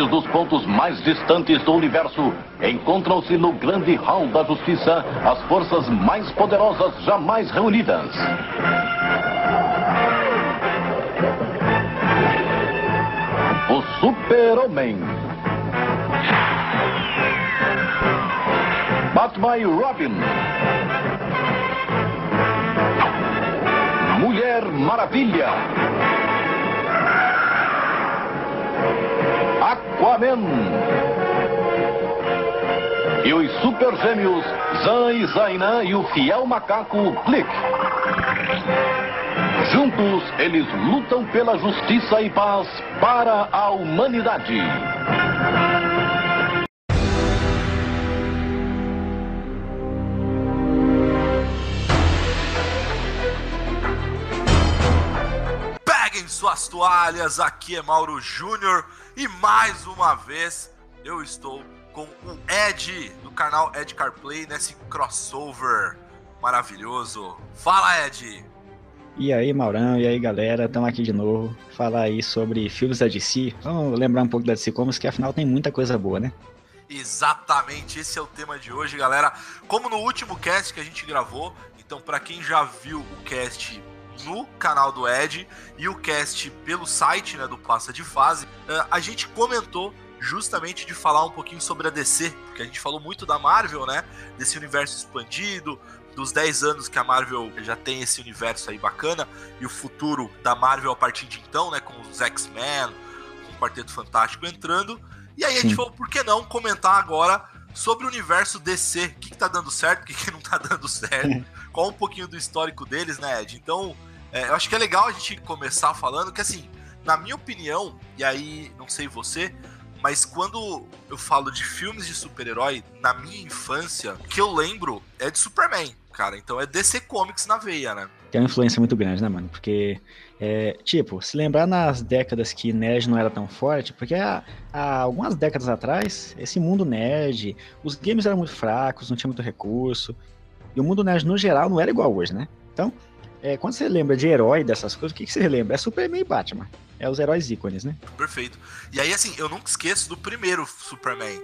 dos pontos mais distantes do universo, encontram-se no grande hall da justiça as forças mais poderosas jamais reunidas. O Super-Homem. Batman e Robin. Mulher Maravilha. Aquaman. E os super gêmeos Zan e Zainan e o fiel macaco Blick. Juntos, eles lutam pela justiça e paz para a humanidade. Suas toalhas, aqui é Mauro Júnior e mais uma vez eu estou com o Ed do canal Ed CarPlay nesse crossover maravilhoso. Fala, Ed! E aí, Maurão, e aí, galera, estamos aqui de novo. Falar aí sobre filmes da DC. Vamos lembrar um pouco da DC Comics, que afinal tem muita coisa boa, né? Exatamente, esse é o tema de hoje, galera. Como no último cast que a gente gravou, então para quem já viu o cast no canal do Ed e o cast pelo site né, do Passa de Fase, eh, a gente comentou justamente de falar um pouquinho sobre a DC, porque a gente falou muito da Marvel, né? Desse universo expandido, dos 10 anos que a Marvel já tem esse universo aí bacana, e o futuro da Marvel a partir de então, né? Com os X-Men, com o Quarteto Fantástico entrando. E aí a gente Sim. falou, por que não comentar agora sobre o universo DC? O que, que tá dando certo, o que, que não tá dando certo? Qual um pouquinho do histórico deles, né, Ed? Então, é, eu acho que é legal a gente começar falando que, assim, na minha opinião, e aí não sei você, mas quando eu falo de filmes de super-herói, na minha infância, o que eu lembro é de Superman, cara. Então é DC Comics na veia, né? Tem uma influência muito grande, né, mano? Porque, é, tipo, se lembrar nas décadas que nerd não era tão forte, porque há, há algumas décadas atrás, esse mundo nerd, os games eram muito fracos, não tinha muito recurso, e o mundo nerd no geral não era igual hoje, né? Então, é, quando você lembra de herói dessas coisas, o que, que você lembra? É Superman e Batman. É os heróis ícones, né? Perfeito. E aí, assim, eu nunca esqueço do primeiro Superman.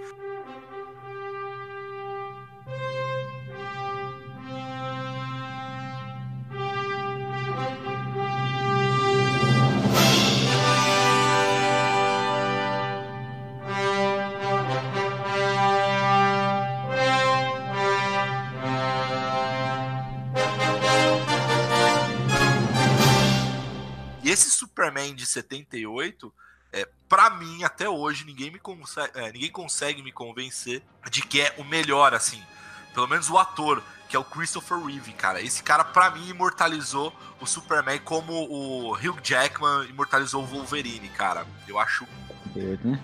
Superman de 78, é, para mim, até hoje, ninguém, me consegue, é, ninguém consegue me convencer de que é o melhor, assim. Pelo menos o ator, que é o Christopher Reeve, cara. Esse cara, pra mim, imortalizou o Superman como o Hugh Jackman imortalizou o Wolverine, cara. Eu acho né?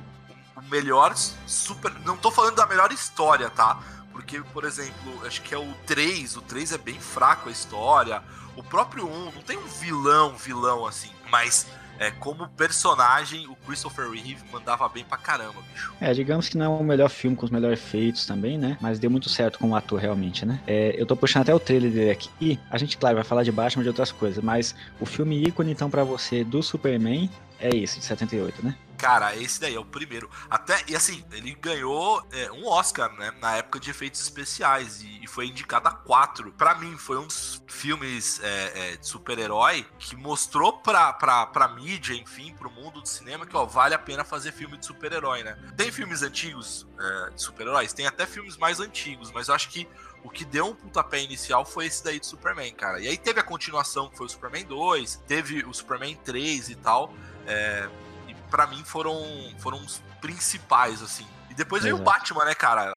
o melhor super. Não tô falando da melhor história, tá? Porque, por exemplo, acho que é o 3. O 3 é bem fraco a história. O próprio 1 não tem um vilão, vilão assim. Mas é, como personagem, o Christopher Reeve mandava bem pra caramba, bicho. É, digamos que não é o melhor filme com os melhores efeitos também, né? Mas deu muito certo como ator, realmente, né? É, eu tô puxando até o trailer dele aqui. A gente, claro, vai falar de Batman e de outras coisas, mas o filme ícone, então, pra você do Superman é esse, de 78, né? Cara, esse daí é o primeiro. Até, e assim, ele ganhou é, um Oscar, né? Na época de efeitos especiais. E, e foi indicado a quatro. Pra mim, foi um dos filmes é, é, de super-herói que mostrou pra, pra, pra mídia, enfim, pro mundo do cinema, que ó, vale a pena fazer filme de super-herói, né? Tem filmes antigos é, de super-heróis, tem até filmes mais antigos, mas eu acho que o que deu um pontapé inicial foi esse daí do Superman, cara. E aí teve a continuação, que foi o Superman 2, teve o Superman 3 e tal. É, e pra mim foram, foram os principais, assim. E depois veio o. Batman, né, cara?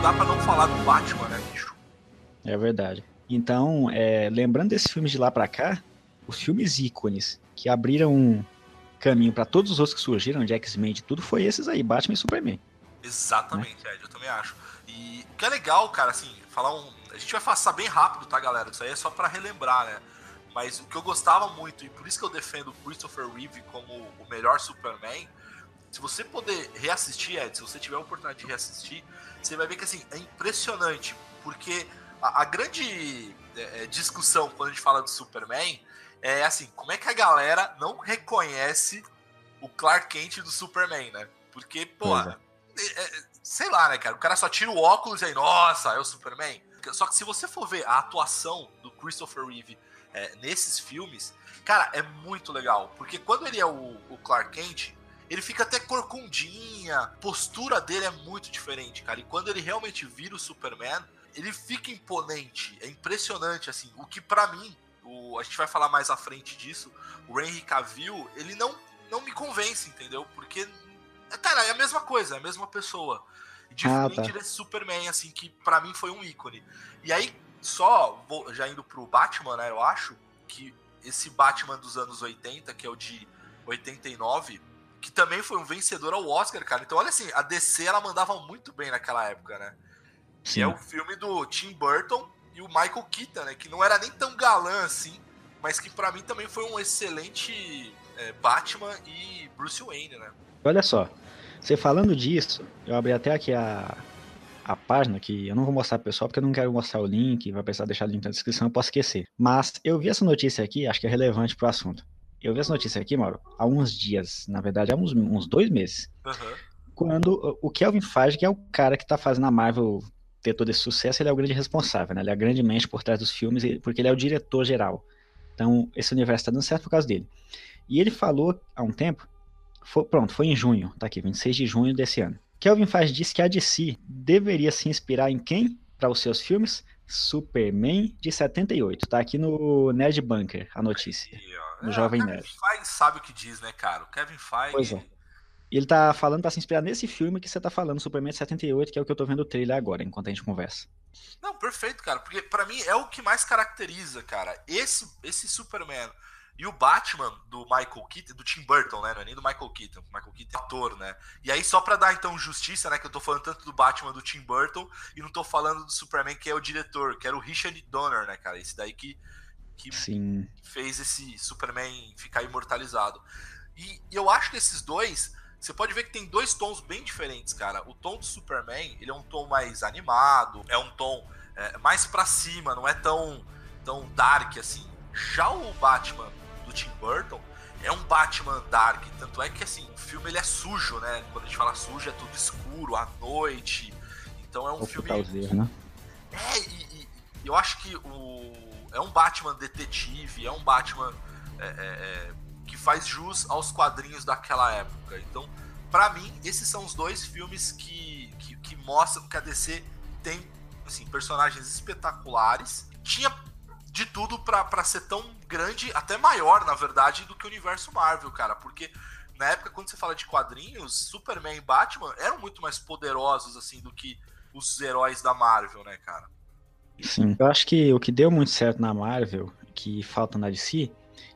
Não dá pra não falar do Batman, né, bicho? É verdade. Então, é, lembrando desses filmes de lá pra cá, os filmes ícones que abriram um caminho para todos os outros que surgiram, de X-Men e tudo, foi esses aí, Batman e Superman. Exatamente, né? Ed, eu também acho. E o que é legal, cara, assim, falar um. A gente vai passar bem rápido, tá, galera? Isso aí é só para relembrar, né? Mas o que eu gostava muito, e por isso que eu defendo Christopher Reeve como o melhor Superman, se você poder reassistir, Ed, se você tiver a oportunidade de reassistir, você vai ver que assim, é impressionante, porque a, a grande é, é discussão quando a gente fala do Superman é assim, como é que a galera não reconhece o Clark Kent do Superman, né? Porque, pô, é. É, é, sei lá, né, cara? O cara só tira o óculos e aí, nossa, é o Superman. Só que se você for ver a atuação do Christopher Reeve é, nesses filmes, cara, é muito legal. Porque quando ele é o, o Clark Kent, ele fica até corcundinha, a postura dele é muito diferente, cara. E quando ele realmente vira o Superman, ele fica imponente, é impressionante, assim. O que para mim, o, a gente vai falar mais à frente disso, o Henry Cavill, ele não, não me convence, entendeu? Porque, cara, é a mesma coisa, é a mesma pessoa. Diferente ah, tá. desse Superman, assim, que para mim foi um ícone. E aí, só, vou, já indo pro Batman, né, eu acho, que esse Batman dos anos 80, que é o de 89, que também foi um vencedor ao Oscar, cara. Então, olha assim, a DC ela mandava muito bem naquela época, né? Sim. Que é o filme do Tim Burton e o Michael Keaton, né? Que não era nem tão galã assim, mas que para mim também foi um excelente é, Batman e Bruce Wayne, né? Olha só, você falando disso, eu abri até aqui a, a página, que eu não vou mostrar pro pessoal porque eu não quero mostrar o link, vai precisar deixar o link na descrição, eu posso esquecer. Mas eu vi essa notícia aqui, acho que é relevante pro assunto. Eu vi essa notícia aqui, Mauro, há uns dias, na verdade, há uns, uns dois meses. Uhum. Quando o Kelvin Feige, que é o cara que tá fazendo a Marvel ter todo esse sucesso, ele é o grande responsável, né? Ele é a grande mente por trás dos filmes, porque ele é o diretor geral. Então, esse universo tá dando certo por causa dele. E ele falou há um tempo, foi, pronto, foi em junho, tá aqui, 26 de junho desse ano. Kelvin Feige disse que a DC deveria se inspirar em quem para os seus filmes? Superman de 78. Tá aqui no Nerd Bunker a notícia. Aí, no é, Jovem Nerd. Kevin Feige sabe o que diz, né, cara? O Kevin Feige. Pois é. Ele tá falando para se inspirar nesse filme que você tá falando, Superman de 78, que é o que eu tô vendo o trailer agora, enquanto a gente conversa. Não, perfeito, cara. Porque para mim é o que mais caracteriza, cara. Esse, esse Superman e o Batman do Michael Keaton, do Tim Burton, né? Não é nem do Michael Keaton. Michael Keaton é ator, né? E aí, só pra dar então justiça, né? Que eu tô falando tanto do Batman do Tim Burton e não tô falando do Superman, que é o diretor, que era o Richard Donner, né, cara? Esse daí que, que Sim. fez esse Superman ficar imortalizado. E, e eu acho que esses dois. Você pode ver que tem dois tons bem diferentes, cara. O tom do Superman, ele é um tom mais animado, é um tom é, mais para cima, não é tão, tão dark assim. Já o Batman do Tim Burton é um Batman dark, tanto é que assim, o filme ele é sujo, né? Quando a gente fala sujo é tudo escuro, à noite. Então é um o filme. né? É, e, e, eu acho que o é um Batman detetive, é um Batman é, é, é, que faz jus aos quadrinhos daquela época. Então, para mim, esses são os dois filmes que, que, que mostram que a DC tem assim, personagens espetaculares. Tinha de tudo para ser tão grande, até maior, na verdade, do que o universo Marvel, cara. Porque na época, quando você fala de quadrinhos, Superman e Batman eram muito mais poderosos, assim, do que os heróis da Marvel, né, cara? Sim. Eu acho que o que deu muito certo na Marvel, que falta na DC,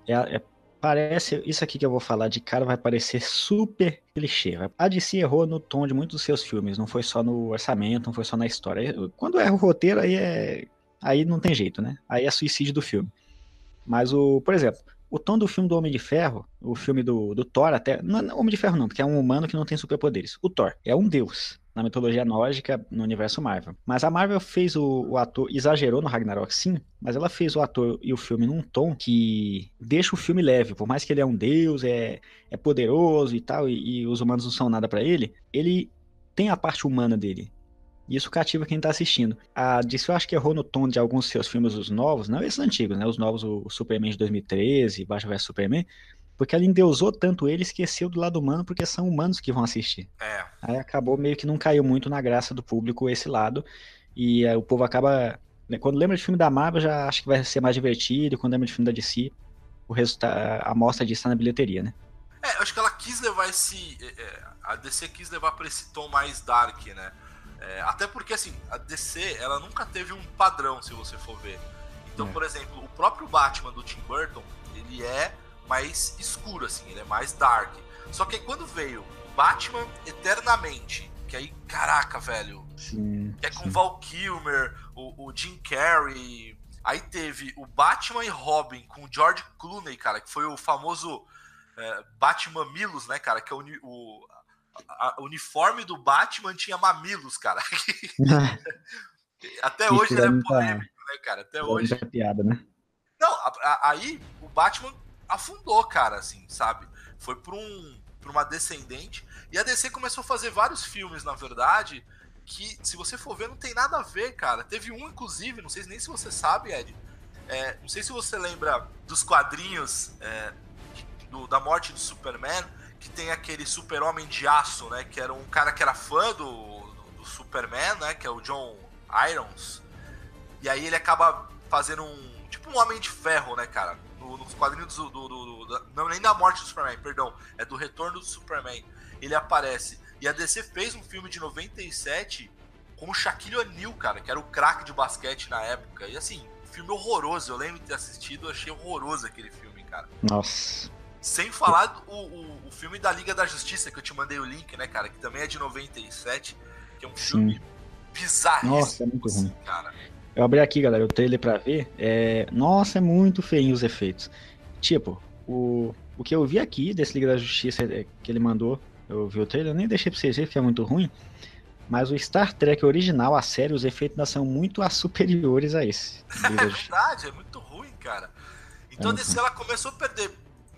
é, é parece isso aqui que eu vou falar de cara vai parecer super clichê. A DC errou no tom de muitos dos seus filmes, não foi só no orçamento, não foi só na história. Quando erra o roteiro aí é aí não tem jeito, né? Aí é suicídio do filme. Mas o, por exemplo, o tom do filme do Homem de Ferro, o filme do, do Thor até, não é Homem de Ferro não, porque é um humano que não tem superpoderes. O Thor é um deus na mitologia nórdica no universo Marvel. Mas a Marvel fez o, o, ator, exagerou no Ragnarok sim, mas ela fez o ator e o filme num tom que deixa o filme leve, por mais que ele é um deus, é, é poderoso e tal, e, e os humanos não são nada para ele, ele tem a parte humana dele. E isso cativa quem tá assistindo. A DC eu acho que errou no tom de alguns seus filmes, os novos, não esses antigos, né? Os novos, o Superman de 2013, Batman vs Superman, porque ela endeusou tanto ele, esqueceu do lado humano, porque são humanos que vão assistir. É. Aí acabou meio que não caiu muito na graça do público esse lado, e o povo acaba... Né, quando lembra de filme da Marvel, já acha que vai ser mais divertido, quando lembra de filme da DC, o resultado, a amostra disso tá na bilheteria, né? É, acho que ela quis levar esse... É, é, a DC quis levar pra esse tom mais dark, né? É, até porque, assim, a DC, ela nunca teve um padrão, se você for ver. Então, é. por exemplo, o próprio Batman do Tim Burton, ele é mais escuro, assim, ele é mais dark. Só que quando veio Batman Eternamente, que aí, caraca, velho, sim, que é com sim. Val Kilmer, o, o Jim Carrey, Aí teve o Batman e Robin com o George Clooney, cara, que foi o famoso é, Batman Milos, né, cara? Que é o, o a, a, uniforme do Batman tinha mamilos, cara. Até hoje ele é polêmico, né, cara? Até hoje. É piada, né? Não, a, aí o Batman afundou, cara, assim, sabe? Foi para um, pra uma descendente. E a DC começou a fazer vários filmes, na verdade, que, se você for ver, não tem nada a ver, cara. Teve um, inclusive, não sei nem se você sabe, Ed. É, não sei se você lembra dos quadrinhos é, do, da morte do Superman, que tem aquele super-homem de aço, né? Que era um cara que era fã do, do, do Superman, né? Que é o John Irons. E aí ele acaba fazendo um. Tipo um homem de ferro, né, cara? No, nos quadrinhos do, do, do, Não, nem da morte do Superman, perdão. É do retorno do Superman. Ele aparece. E a DC fez um filme de 97 com o Shaquille O'Neal, cara, que era o craque de basquete na época. E assim, filme horroroso. Eu lembro de ter assistido, achei horroroso aquele filme, cara. Nossa. Sem falar do, o, o filme da Liga da Justiça, que eu te mandei o link, né, cara? Que também é de 97, que é um filme bizarro. Nossa, é muito ruim. Cara. Eu abri aqui, galera, o trailer pra ver. É... Nossa, é muito feio os efeitos. Tipo, o, o que eu vi aqui desse Liga da Justiça é, que ele mandou eu vi o trailer, eu nem deixei pra vocês verem, porque é muito ruim. Mas o Star Trek original, a série, os efeitos ainda são muito superiores a esse. é verdade, é muito ruim, cara. Então é a DC ela começou a perder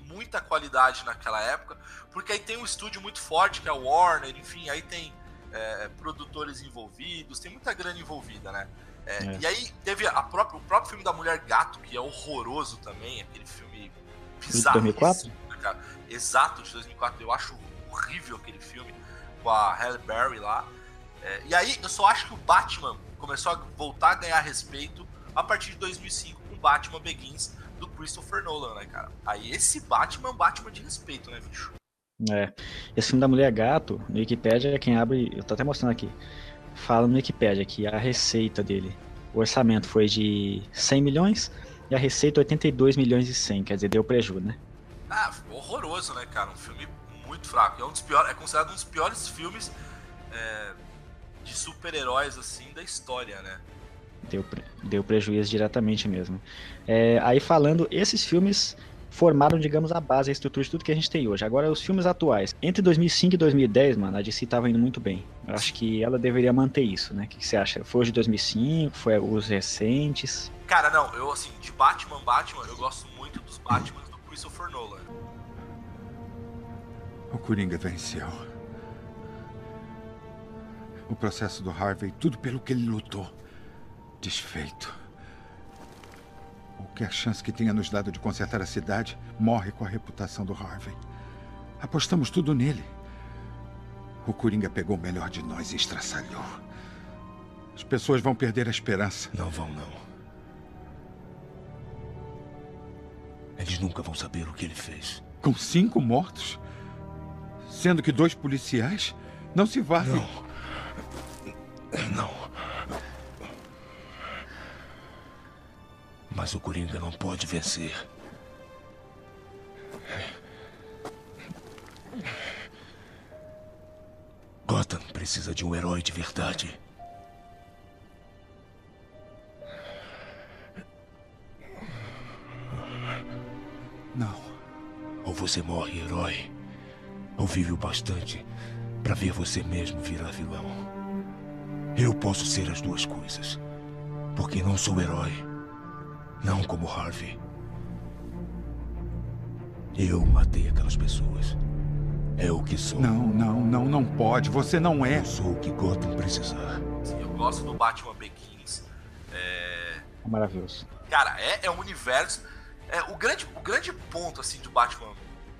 muita qualidade naquela época, porque aí tem um estúdio muito forte, que é o Warner, enfim, aí tem é, produtores envolvidos, tem muita grana envolvida, né? É, é. E aí teve a própria, o próprio filme da Mulher Gato, que é horroroso também, aquele filme bizarro. De 2004? Cara. Exato, de 2004. Eu acho horrível aquele filme com a Halle Berry lá. É, e aí eu só acho que o Batman começou a voltar a ganhar respeito a partir de 2005 com o Batman Begins do Christopher Nolan, né, cara? Aí esse Batman é um Batman de respeito, né, bicho? É. Esse filme da Mulher Gato, no Wikipedia, quem abre, eu tô até mostrando aqui, fala no Wikipedia que a receita dele, o orçamento foi de 100 milhões e a receita 82 milhões e 100, quer dizer, deu prejuízo, né? Ah, horroroso, né, cara? Um filme muito fraco. É, um dos piores, é considerado um dos piores filmes é, de super-heróis assim da história, né? Deu, deu prejuízo diretamente mesmo. É, aí falando, esses filmes formaram, digamos, a base, a estrutura de tudo que a gente tem hoje. Agora, os filmes atuais. Entre 2005 e 2010, mano, a DC tava indo muito bem. Eu acho que ela deveria manter isso, né? O que, que você acha? Foi os de 2005? Foi os recentes? Cara, não. Eu, assim, de Batman, Batman, eu gosto muito dos Batman do Christopher Nolan. O Coringa venceu. O processo do Harvey, tudo pelo que ele lutou, desfeito. Qualquer chance que tenha nos dado de consertar a cidade morre com a reputação do Harvey. Apostamos tudo nele. O Coringa pegou o melhor de nós e estraçalhou. As pessoas vão perder a esperança. Não vão, não. Eles nunca vão saber o que ele fez. Com cinco mortos? Sendo que dois policiais não se valem. Não. Não. Mas o Coringa não pode vencer. Gotham precisa de um herói de verdade. Não. Ou você morre herói, ou vive o bastante para ver você mesmo virar vilão. Eu posso ser as duas coisas. Porque não sou herói. Não como Harvey. Eu matei aquelas pessoas. É o que sou. Não, não, não, não pode. Você não é. Eu sou o que Gotham precisar. Sim, eu gosto do Batman Begins. É... é maravilhoso. Cara, é, é um universo. É, o, grande, o grande ponto assim do Batman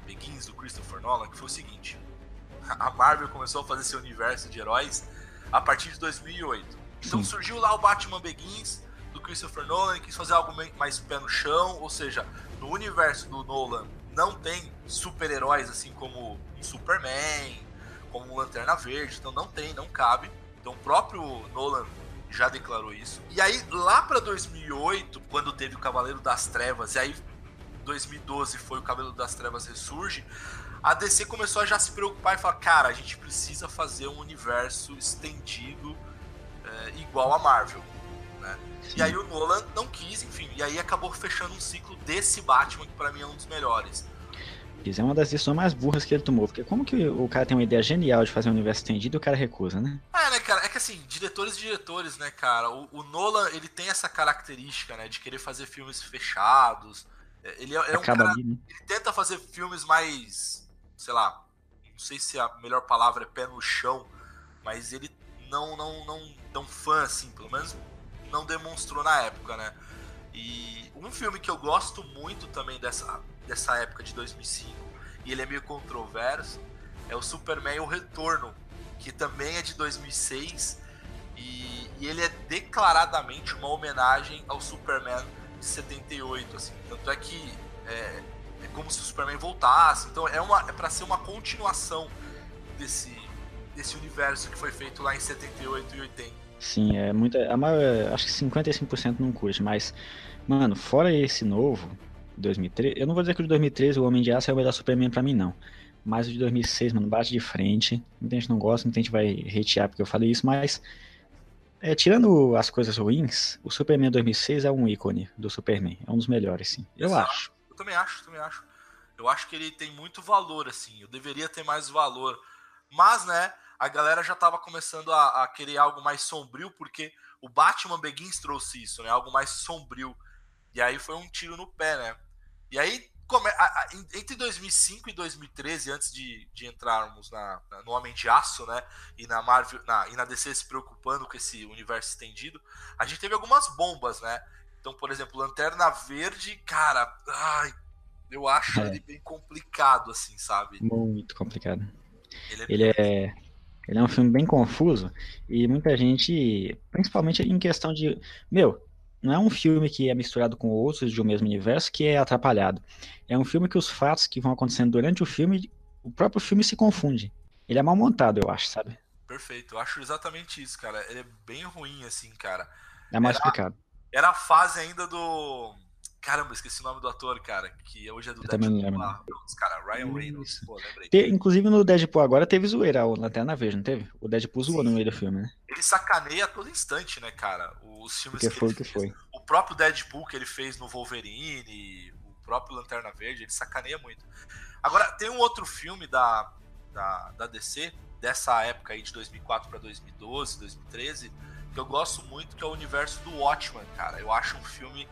Begins do Christopher Nolan, que foi o seguinte: a Marvel começou a fazer seu universo de heróis a partir de 2008. Então Sim. surgiu lá o Batman Begins do Christopher Nolan, quis fazer algo mais pé no chão, ou seja, no universo do Nolan não tem super-heróis assim como Superman, como Lanterna Verde, então não tem, não cabe. Então o próprio Nolan já declarou isso. E aí, lá para 2008, quando teve o Cavaleiro das Trevas, e aí 2012 foi o Cavaleiro das Trevas Ressurge, a DC começou a já se preocupar e falar: cara, a gente precisa fazer um universo estendido é, igual a Marvel. Né? E aí o Nolan não quis, enfim, e aí acabou fechando um ciclo desse Batman, que para mim é um dos melhores. Isso é uma das decisões mais burras que ele tomou, porque como que o cara tem uma ideia genial de fazer um universo estendido e o cara recusa, né? É, né, cara? É que assim, diretores e diretores, né, cara? O, o Nolan, ele tem essa característica, né, de querer fazer filmes fechados. É, ele é, é um cara, ali, né? ele tenta fazer filmes mais, sei lá, não sei se a melhor palavra é pé no chão, mas ele não, não, não tão fã assim, pelo menos não demonstrou na época, né? E um filme que eu gosto muito também dessa, dessa época de 2005, e ele é meio controverso, é o Superman O Retorno, que também é de 2006, e, e ele é declaradamente uma homenagem ao Superman de 78, assim. Tanto é que é, é como se o Superman voltasse, então é, é para ser uma continuação desse, desse universo que foi feito lá em 78 e 80. Sim, é muita. A maior, acho que 55% não curte, mas, mano, fora esse novo, 2013, eu não vou dizer que o de 2013 o Homem de Aço é o melhor Superman pra mim, não. Mas o de 2006, mano, bate de frente. Muita gente não gosta, muita gente vai hatear porque eu falei isso, mas. É, tirando as coisas ruins, o Superman 2006 é um ícone do Superman. É um dos melhores, sim. Eu Exato. acho. Eu também acho, também acho. Eu acho que ele tem muito valor, assim. Eu deveria ter mais valor. Mas, né, a galera já estava começando a, a, querer algo mais sombrio, porque o Batman Begins trouxe isso, né? Algo mais sombrio. E aí foi um tiro no pé, né? E aí, come, entre 2005 e 2013, antes de, de entrarmos na, na, no Homem de Aço, né? E na Marvel na, e na DC se preocupando com esse universo estendido, a gente teve algumas bombas, né? Então, por exemplo, Lanterna Verde, cara, ai, eu acho é. ele bem complicado, assim, sabe? Muito complicado. Ele é, ele é ele é um filme bem confuso e muita gente, principalmente em questão de. Meu, não é um filme que é misturado com outros de um mesmo universo que é atrapalhado. É um filme que os fatos que vão acontecendo durante o filme, o próprio filme se confunde. Ele é mal montado, eu acho, sabe? Perfeito, eu acho exatamente isso, cara. Ele é bem ruim, assim, cara. É mal explicado. Era a fase ainda do Caramba, esqueci o nome do ator, cara, que hoje é do eu Deadpool. Também lá. Cara, Ryan Reynolds. Pô, lembrei. Te, inclusive no Deadpool agora teve zoeira, o Lanterna Verde, não teve? O Deadpool zoou no meio do filme, né? Ele sacaneia a todo instante, né, cara? Os filmes que, que foi, ele que fez. Foi. O próprio Deadpool que ele fez no Wolverine, o próprio Lanterna Verde, ele sacaneia muito. Agora, tem um outro filme da, da, da DC, dessa época aí de 2004 para 2012, 2013, que eu gosto muito, que é o universo do Watchmen, cara. Eu acho um filme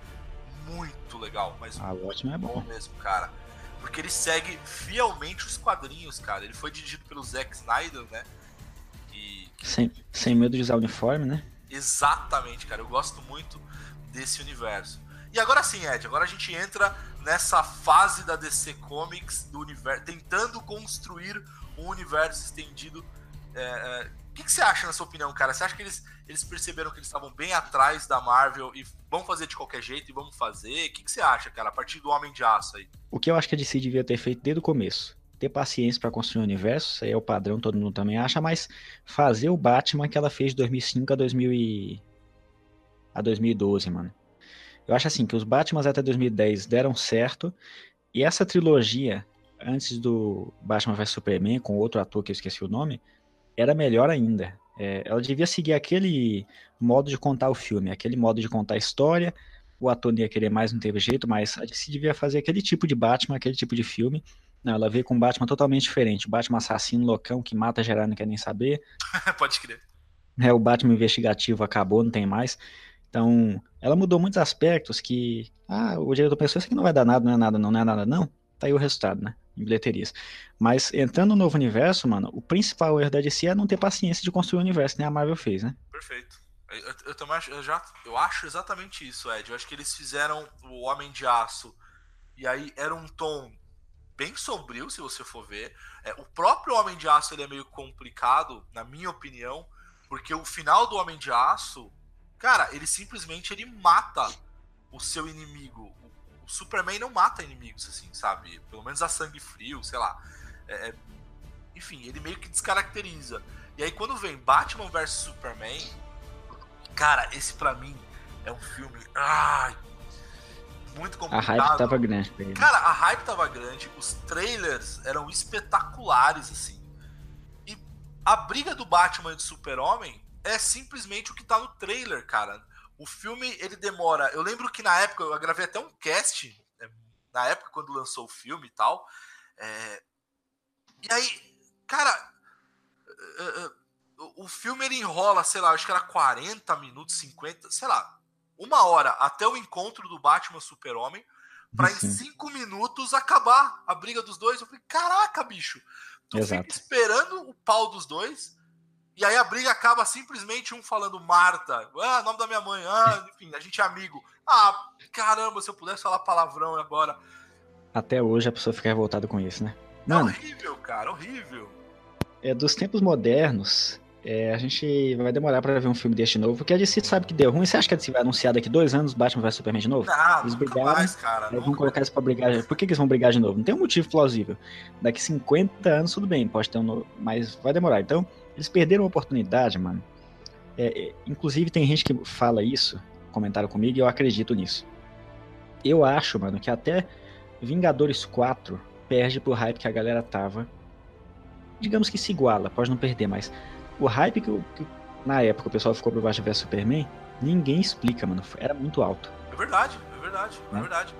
muito legal, mas ah, o Watchmen é bom. mesmo, cara. Porque ele segue fielmente os quadrinhos, cara. Ele foi dirigido pelo Zack Snyder, né? E... Sem, sem medo de usar uniforme, né? Exatamente, cara. Eu gosto muito desse universo. E agora sim, Ed, agora a gente entra nessa fase da DC Comics, do universo, tentando construir um universo estendido. É, é, o que, que, você acha, na sua opinião, cara? Você acha que eles, eles perceberam que eles estavam bem atrás da Marvel e vão fazer de qualquer jeito e vamos fazer? O que, que, você acha, cara, a partir do Homem de Aço aí? O que eu acho que a DC devia ter feito desde o começo. Ter paciência para construir o universo, isso aí é o padrão, todo mundo também acha, mas fazer o Batman que ela fez de 2005 a, 2000 e... a 2012, mano. Eu acho assim, que os Batmans até 2010 deram certo, e essa trilogia, antes do Batman vs Superman, com outro ator que eu esqueci o nome, era melhor ainda. É, ela devia seguir aquele modo de contar o filme, aquele modo de contar a história. O ator não ia querer mais, não teve jeito, mas a DC devia fazer aquele tipo de Batman, aquele tipo de filme. Não, ela veio com um Batman totalmente diferente. Batman assassino, loucão, que mata geral, não quer nem saber. Pode crer. É, o Batman investigativo acabou, não tem mais. Então, ela mudou muitos aspectos que. Ah, o diretor pensou, isso aqui não vai dar nada, não é nada, não, não é nada, não. Tá aí o resultado, né? Em bilheterias. Mas entrando no novo universo, mano, o principal erro da DC é não ter paciência de construir o universo, nem a Marvel fez, né? Perfeito. Eu, eu, também acho, eu já, eu acho exatamente isso, Ed. Eu acho que eles fizeram o Homem de Aço e aí era um tom bem sombrio, se você for ver. É, o próprio Homem de Aço ele é meio complicado, na minha opinião, porque o final do Homem de Aço, cara, ele simplesmente ele mata o seu inimigo o Superman não mata inimigos, assim, sabe? Pelo menos a sangue frio, sei lá. É, é enfim, ele meio que descaracteriza. E aí quando vem Batman vs Superman, cara, esse para mim é um filme, ai, muito complicado. A hype tava grande. Cara, a hype tava grande, os trailers eram espetaculares assim. E a briga do Batman e do Super-Homem é simplesmente o que tá no trailer, cara. O filme, ele demora. Eu lembro que na época, eu gravei até um cast, né, na época quando lançou o filme e tal. É... E aí, cara, é, é, o filme ele enrola, sei lá, acho que era 40 minutos, 50, sei lá, uma hora até o encontro do Batman Super-Homem, pra em cinco minutos acabar a briga dos dois. Eu falei, caraca, bicho, tu Exato. fica esperando o pau dos dois. E aí a briga acaba simplesmente um falando Marta, ah, nome da minha mãe, ah, enfim, a gente é amigo. Ah, caramba, se eu pudesse falar palavrão agora. Até hoje a pessoa fica revoltada com isso, né? É Mano, horrível, cara, horrível. é, dos tempos modernos, é, a gente vai demorar pra ver um filme deste novo, porque a DC sabe que deu ruim. Você acha que a DC vai anunciar daqui dois anos Batman vs Superman de novo? Não, Eles brigaram, mais, cara. Aí vão colocar isso pra brigar. Por que, que eles vão brigar de novo? Não tem um motivo plausível. Daqui 50 anos, tudo bem, pode ter um. no- Mas vai demorar. Então, eles perderam a oportunidade, mano. É, é, inclusive, tem gente que fala isso, comentaram comigo, e eu acredito nisso. Eu acho, mano, que até Vingadores 4 perde pro hype que a galera tava. Digamos que se iguala, pode não perder, mas o hype que, que na época o pessoal ficou pro Batman vs Superman, ninguém explica, mano. Era muito alto. É verdade, é verdade, é Né? verdade.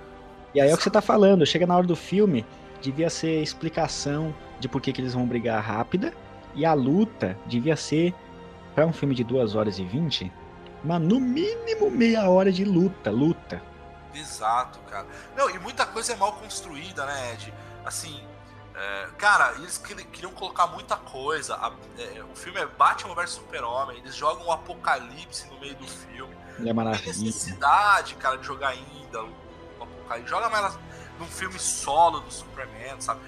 E aí é o que você tá falando, chega na hora do filme, devia ser explicação de por que, que eles vão brigar rápida, e a luta devia ser, pra um filme de 2 horas e 20, mas no mínimo meia hora de luta, luta. Exato, cara. Não, e muita coisa é mal construída, né, Ed? Assim, é, cara, eles queri- queriam colocar muita coisa. A- é, o filme é Batman vs Super-Homem, eles jogam um apocalipse no meio do filme. Mulher Não tem necessidade, cara, de jogar ainda o apocalipse. Joga mais num filme solo do Superman, sabe?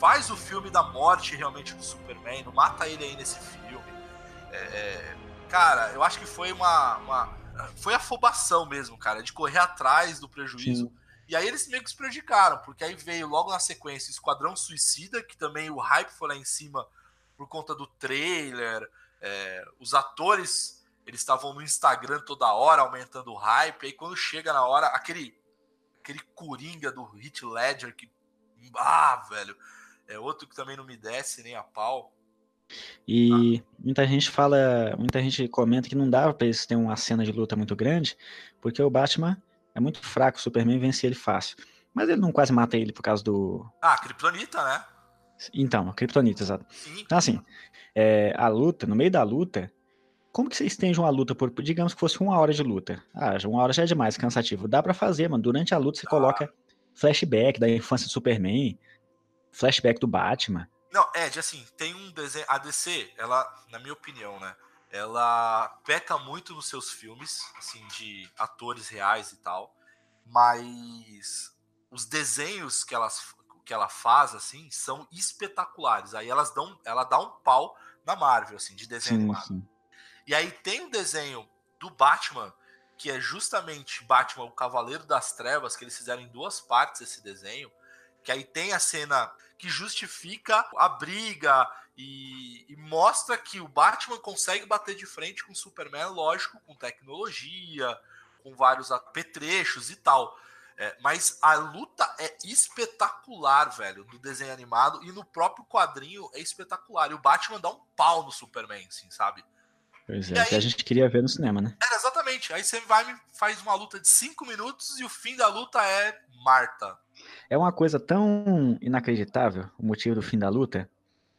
Faz o filme da morte realmente do Superman, não mata ele aí nesse filme. É, é, cara, eu acho que foi uma, uma- Foi afobação mesmo, cara, de correr atrás do prejuízo. E aí eles meio que se prejudicaram, porque aí veio logo na sequência Esquadrão Suicida, que também o hype foi lá em cima por conta do trailer. é, os atores eles estavam no Instagram toda hora aumentando o hype. Aí quando chega na hora, aquele aquele coringa do Heath Ledger que ah, velho, é outro que também não me desce nem a pau. E muita gente fala, muita gente comenta que não dava pra eles terem uma cena de luta muito grande, porque o Batman é muito fraco, o Superman vence ele fácil. Mas ele não quase mata ele por causa do. Ah, Kryptonita, né? Então, a Kryptonita, exato. Sim. Então, assim, é, a luta, no meio da luta, como que você estende uma luta por, digamos que fosse uma hora de luta? Ah, uma hora já é demais, cansativo. Dá pra fazer, mano. Durante a luta você Dá. coloca flashback da infância do Superman, flashback do Batman. Não, Ed, assim, tem um desenho. A DC, ela, na minha opinião, né? Ela peca muito nos seus filmes, assim, de atores reais e tal. Mas os desenhos que, elas, que ela faz, assim, são espetaculares. Aí elas dão. Ela dá um pau na Marvel, assim, de desenho Sim, animado. sim. E aí tem um desenho do Batman, que é justamente Batman, o Cavaleiro das Trevas, que eles fizeram em duas partes esse desenho. Que aí tem a cena que justifica a briga e, e mostra que o Batman consegue bater de frente com o Superman, lógico, com tecnologia, com vários apetrechos e tal. É, mas a luta é espetacular, velho, do desenho animado e no próprio quadrinho é espetacular. E o Batman dá um pau no Superman, assim, sabe? Pois E é, aí- que a gente queria ver no cinema, né? Era exatamente. Aí você vai e faz uma luta de 5 minutos e o fim da luta é Marta. É uma coisa tão inacreditável, o motivo do fim da luta,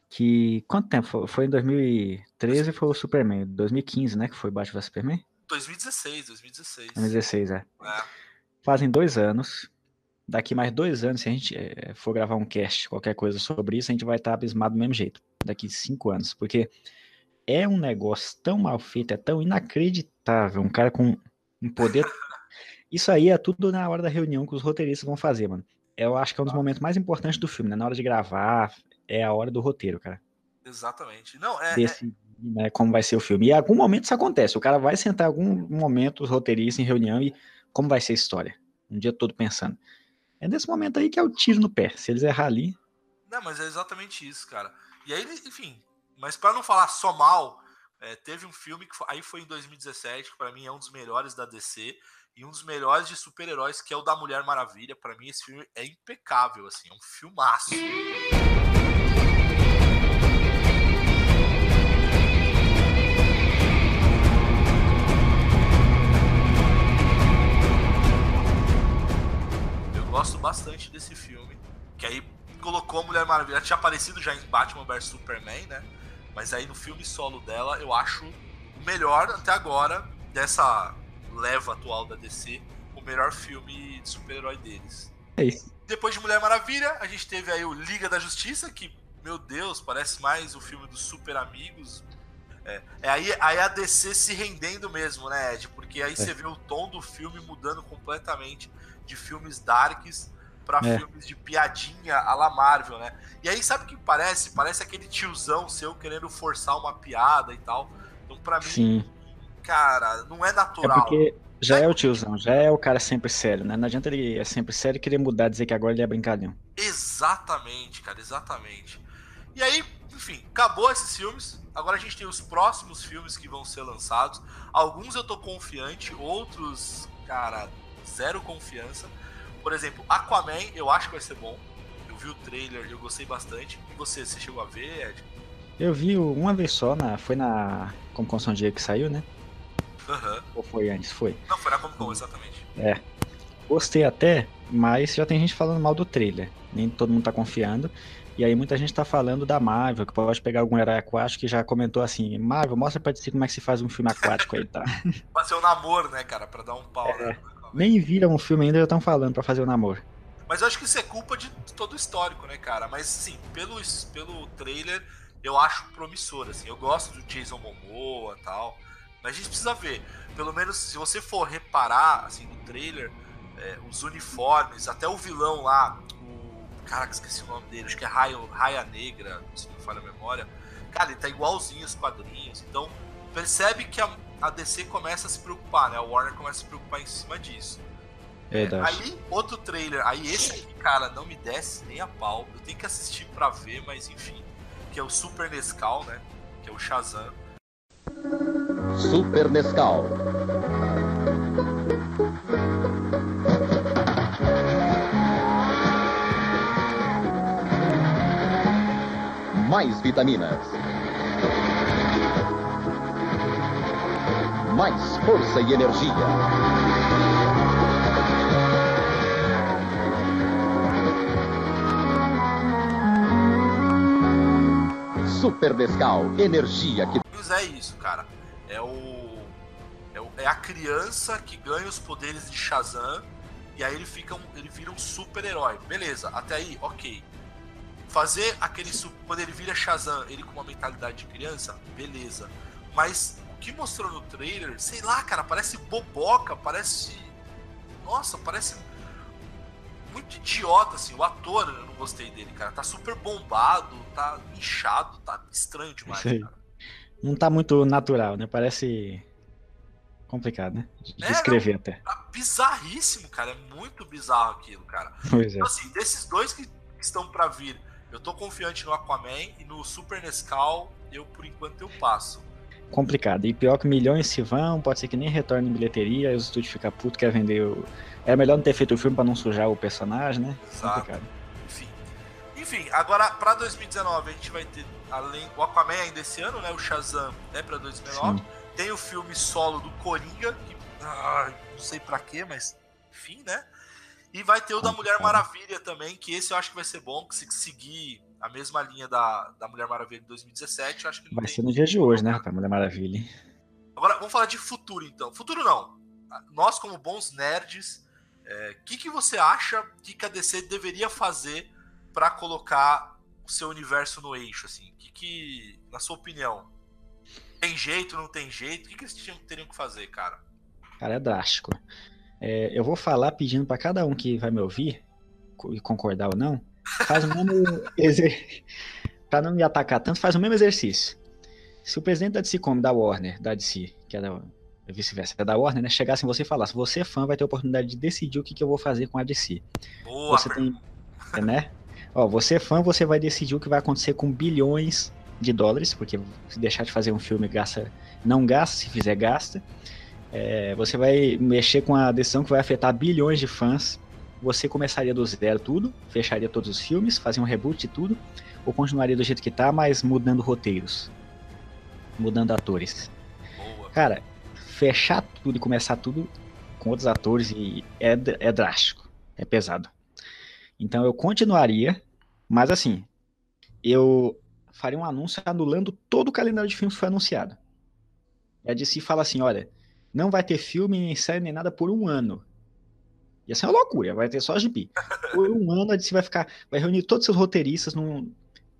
que. Quanto tempo? Foi, foi em 2013 foi o Superman, 2015, né? Que foi Batman vs Superman? 2016, 2016. 2016, é. É. Fazem dois anos. Daqui mais dois anos, se a gente eh, for gravar um cast, qualquer coisa sobre isso, a gente vai estar abismado do mesmo jeito. Daqui cinco anos. Porque é um negócio tão mal feito, é tão inacreditável. Um cara com um poder. Isso aí é tudo na hora da reunião que os roteiristas vão fazer, mano. Eu acho que é um dos momentos mais importantes do filme, né? Na hora de gravar, é a hora do roteiro, cara. Exatamente. Não, é, é- Decidir, né, como vai ser o filme. E em algum momento isso acontece. O cara vai sentar em algum momento, os roteiristas em reunião, e como vai ser a história. Um dia todo pensando. É nesse momento aí que é o tiro no pé. Se eles errar ali, Não, mas é exatamente isso, cara. E aí, enfim, mas para não falar só mal, é, teve um filme que foi, aí foi em 2017, que para mim é um dos melhores da DC e um dos melhores de super-heróis, que é o da Mulher Maravilha. Para mim esse filme é impecável, assim, é um filmaço. Eu gosto bastante desse filme, que aí colocou a Mulher Maravilha. Tinha aparecido já em Batman vs Superman, né? Mas aí no filme solo dela, eu acho o melhor até agora dessa leva atual da DC, o melhor filme de super-herói deles. É isso. Depois de Mulher Maravilha, a gente teve aí o Liga da Justiça, que, meu Deus, parece mais o filme dos Super Amigos. É, é aí, aí a DC se rendendo mesmo, né, Ed? Porque aí é. você vê o tom do filme mudando completamente de filmes darks para é. filmes de piadinha a la Marvel, né? E aí, sabe o que parece? Parece aquele tiozão seu querendo forçar uma piada e tal. Então, pra mim, Sim. cara, não é natural. É porque já é o tiozão, já é o cara sempre sério, né? Não adianta ele é sempre sério e querer mudar, dizer que agora ele é brincalhão. Exatamente, cara, exatamente. E aí, enfim, acabou esses filmes. Agora a gente tem os próximos filmes que vão ser lançados. Alguns eu tô confiante, outros, cara, zero confiança. Por exemplo, Aquaman, eu acho que vai ser bom. Eu vi o trailer, eu gostei bastante. E você, você chegou a ver, Ed? Eu vi uma vez só, na, foi na Comic Con São Diego que saiu, né? Uhum. Ou foi antes? Foi. Não, foi na Comic Con, exatamente. É. Gostei até, mas já tem gente falando mal do trailer. Nem todo mundo tá confiando. E aí muita gente tá falando da Marvel, que pode pegar algum herói aquático que já comentou assim, Marvel, mostra pra ti como é que se faz um filme aquático aí, tá? pra ser um namoro, né, cara? Pra dar um pau, é. né? Nem viram o filme ainda já estão falando para fazer o namoro. Mas eu acho que isso é culpa de todo o histórico, né, cara? Mas sim, pelo, pelo trailer eu acho promissor, assim. Eu gosto do Jason Momoa tal. Mas a gente precisa ver. Pelo menos se você for reparar, assim, no trailer, é, os uniformes, até o vilão lá, o. Cara, que esqueci o nome dele, acho que é Raia, Raia Negra, se não falha a memória. Cara, ele tá igualzinho os quadrinhos. Então, percebe que a, a DC começa a se preocupar, né? A Warner começa a se preocupar em cima disso. É, aí, outro trailer, aí esse aqui, cara, não me desce nem a pau. Eu tenho que assistir pra ver, mas enfim. Que é o Super Nescau, né? Que é o Shazam. Super Nescau. Mais vitaminas mais força e energia. Super Descal, energia que. É isso, cara. É o... é o. É a criança que ganha os poderes de Shazam e aí ele fica um... ele vira um super-herói. Beleza, até aí, ok. Fazer aquele. Quando ele vira Shazam, ele com uma mentalidade de criança, beleza. Mas que mostrou no trailer, sei lá, cara, parece boboca, parece. Nossa, parece muito idiota, assim. O ator, eu não gostei dele, cara. Tá super bombado, tá inchado, tá estranho demais, cara. Não tá muito natural, né? Parece complicado, né? De é, descrever não, até. Tá bizarríssimo, cara. É muito bizarro aquilo, cara. Pois é. Então, assim, desses dois que estão para vir, eu tô confiante no Aquaman e no Super Nescau, eu por enquanto eu passo complicado. E pior que milhões se vão, pode ser que nem retorne em bilheteria, aí os estúdios ficam putos, quer vender o... É melhor não ter feito o filme para não sujar o personagem, né? Exato. Complicado. Enfim. Enfim, agora para 2019 a gente vai ter, além o Aquaman ainda esse ano, né? O Shazam é para 2019. Sim. Tem o filme solo do Coringa, que ah, não sei para quê, mas enfim, né? E vai ter o da Mulher Maravilha também, que esse eu acho que vai ser bom, que se seguir a mesma linha da, da Mulher Maravilha de 2017, eu acho que Vai ser no dia de hoje, né, rapaz? Mulher Maravilha. Agora, vamos falar de futuro, então. Futuro não. Nós, como bons nerds, o é, que, que você acha que a DC deveria fazer para colocar o seu universo no eixo, assim? Que, que, na sua opinião, tem jeito, não tem jeito? O que, que eles tinham, teriam que fazer, cara? Cara, é drástico. É, eu vou falar pedindo para cada um que vai me ouvir, e concordar ou não, faz o mesmo exercício. pra não me atacar tanto, faz o mesmo exercício. Se o presidente da DC Comics, da Warner, da DC, que é da vice-versa, é da Warner, né, chegasse em você e falasse, você é fã, vai ter a oportunidade de decidir o que, que eu vou fazer com a DC. Boa, você tem, né? Ó, você é fã, você vai decidir o que vai acontecer com bilhões de dólares, porque se deixar de fazer um filme, gasta, não gasta, se fizer, gasta. É, você vai mexer com a decisão que vai afetar bilhões de fãs. Você começaria do zero tudo, fecharia todos os filmes, fazia um reboot de tudo, ou continuaria do jeito que tá, mas mudando roteiros, mudando atores. Boa. Cara, fechar tudo e começar tudo com outros atores e é, é drástico, é pesado. Então eu continuaria, mas assim, eu faria um anúncio anulando todo o calendário de filmes que foi anunciado. E a DC fala assim, olha, não vai ter filme, nem série, nem nada por um ano. Ia ser uma loucura, vai ter só gibi. Por um ano a DC vai ficar, vai reunir todos os seus roteiristas no,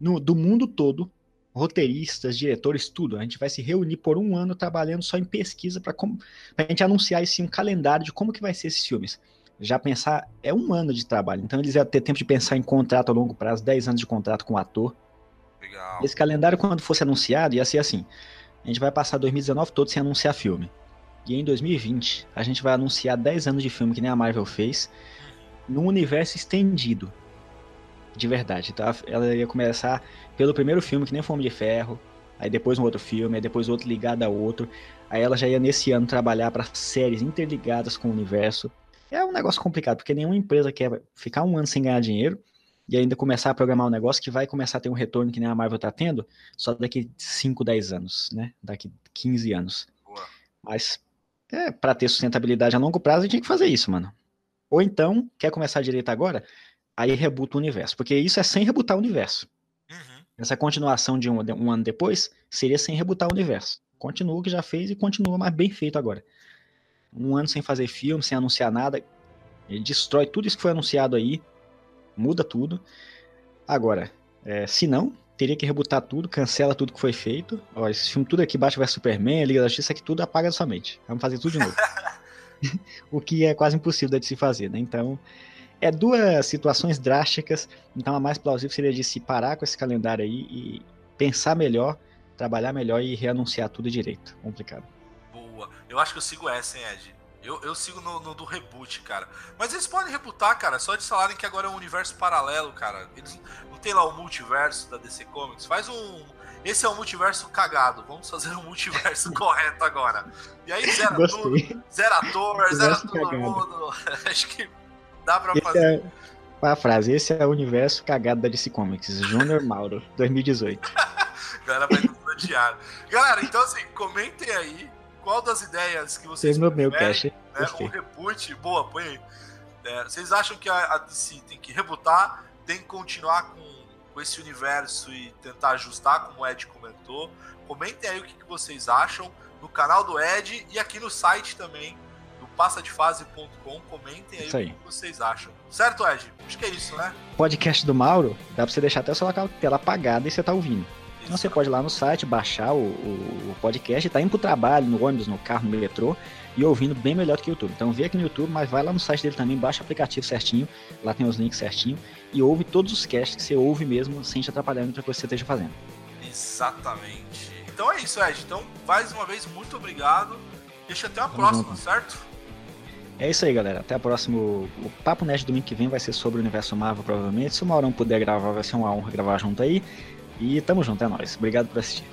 no, do mundo todo, roteiristas, diretores, tudo. A gente vai se reunir por um ano trabalhando só em pesquisa para a gente anunciar esse um calendário de como que vai ser esses filmes. Já pensar, é um ano de trabalho. Então eles iam ter tempo de pensar em contrato a longo prazo, 10 anos de contrato com o ator. Legal. Esse calendário, quando fosse anunciado, ia ser assim. A gente vai passar 2019 todo sem anunciar filme. E em 2020, a gente vai anunciar 10 anos de filme que nem a Marvel fez, num universo estendido. De verdade. Então ela ia começar pelo primeiro filme, que nem Fome de Ferro, aí depois um outro filme, aí depois outro ligado a outro. Aí ela já ia nesse ano trabalhar para séries interligadas com o universo. É um negócio complicado, porque nenhuma empresa quer ficar um ano sem ganhar dinheiro e ainda começar a programar um negócio que vai começar a ter um retorno que nem a Marvel tá tendo só daqui 5, 10 anos, né? Daqui 15 anos. Boa. Mas é, para ter sustentabilidade a longo prazo, a gente tem que fazer isso, mano. Ou então, quer começar direito agora? Aí rebuta o universo. Porque isso é sem rebutar o universo. Uhum. Essa continuação de um, de um ano depois seria sem rebutar o universo. Continua o que já fez e continua mais bem feito agora. Um ano sem fazer filme, sem anunciar nada. Ele destrói tudo isso que foi anunciado aí. Muda tudo. Agora, é, se não, teria que rebutar tudo, cancela tudo que foi feito. Ó, esse filme tudo aqui, Batman vs Superman, Liga da Justiça, aqui tudo apaga da sua mente. Vamos fazer tudo de novo. o que é quase impossível de se fazer, né? Então, é duas situações drásticas. Então, a mais plausível seria de se parar com esse calendário aí e pensar melhor, trabalhar melhor e reanunciar tudo direito. Complicado. Boa. Eu acho que eu sigo essa, hein, Ed? Eu, eu sigo no, no do reboot, cara. Mas eles podem rebutar, cara, só de falarem que agora é um universo paralelo, cara. Eles não tem lá o multiverso da DC Comics. Faz um. Esse é um multiverso cagado. Vamos fazer um multiverso correto agora. E aí zera Gostei. tudo. Zera ator, zera todo cagado. mundo. Acho que dá pra Esse fazer. é a frase. Esse é o universo cagado da DC Comics. Júnior Mauro, 2018. Galera vai nos odiar. Galera, então assim, comentem aí qual das ideias que vocês Terminou meu cache. né? Um reboot, boa, põe aí. É, vocês acham que a, a DC tem que rebutar, tem que continuar com, com esse universo e tentar ajustar, como o Ed comentou? Comentem aí o que, que vocês acham no canal do Ed e aqui no site também, do passadefase.com. Comentem aí, aí. o que vocês acham. Certo, Ed? Acho que é isso, né? Podcast do Mauro, dá pra você deixar até o seu tela apagada e você tá ouvindo. Então você pode ir lá no site, baixar o, o, o podcast, tá indo pro trabalho, no ônibus, no carro, no metrô, e ouvindo bem melhor do que o YouTube. Então vê aqui no YouTube, mas vai lá no site dele também, baixa o aplicativo certinho, lá tem os links certinho, e ouve todos os casts que você ouve mesmo, sem te atrapalhar em outra coisa que você esteja fazendo. Exatamente. Então é isso, Ed. Então, mais uma vez, muito obrigado. Deixa até a Tamo próxima, junto. certo? É isso aí, galera. Até a próxima. O Papo Nerd domingo que vem vai ser sobre o universo Marvel, provavelmente. Se o Maurão puder gravar, vai ser uma honra gravar junto aí. E tamo junto, é nóis. Obrigado por assistir.